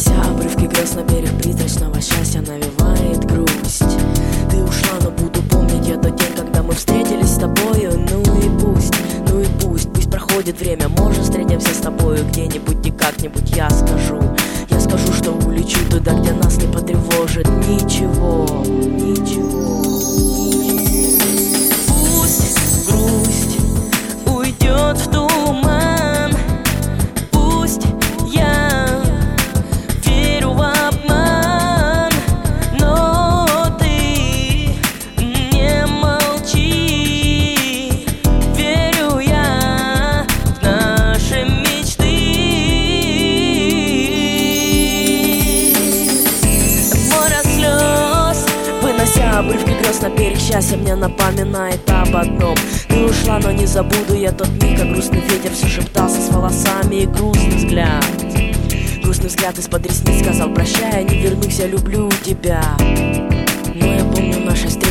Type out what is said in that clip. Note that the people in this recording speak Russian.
Сквозь обрывки грез на берег бризачного счастья навевает грусть. Ты ушла, но буду помнить я день, когда мы встретились с тобою. Ну и пусть, ну и пусть, пусть проходит время. Может встретимся с тобою где-нибудь и как-нибудь. Я скажу Я скажу, что улечу туда, где нас не потревожит Ничего, ничего. Вынося обрывки грез на берег счастья Мне напоминает об одном. Ты ушла, но не забуду я тот миг А грустный ветер все шептался с волосами. И грустный взгляд Грустный взгляд из-под ресниц сказал Прощай, я не вернусь, я люблю тебя Но я помню наши встречи,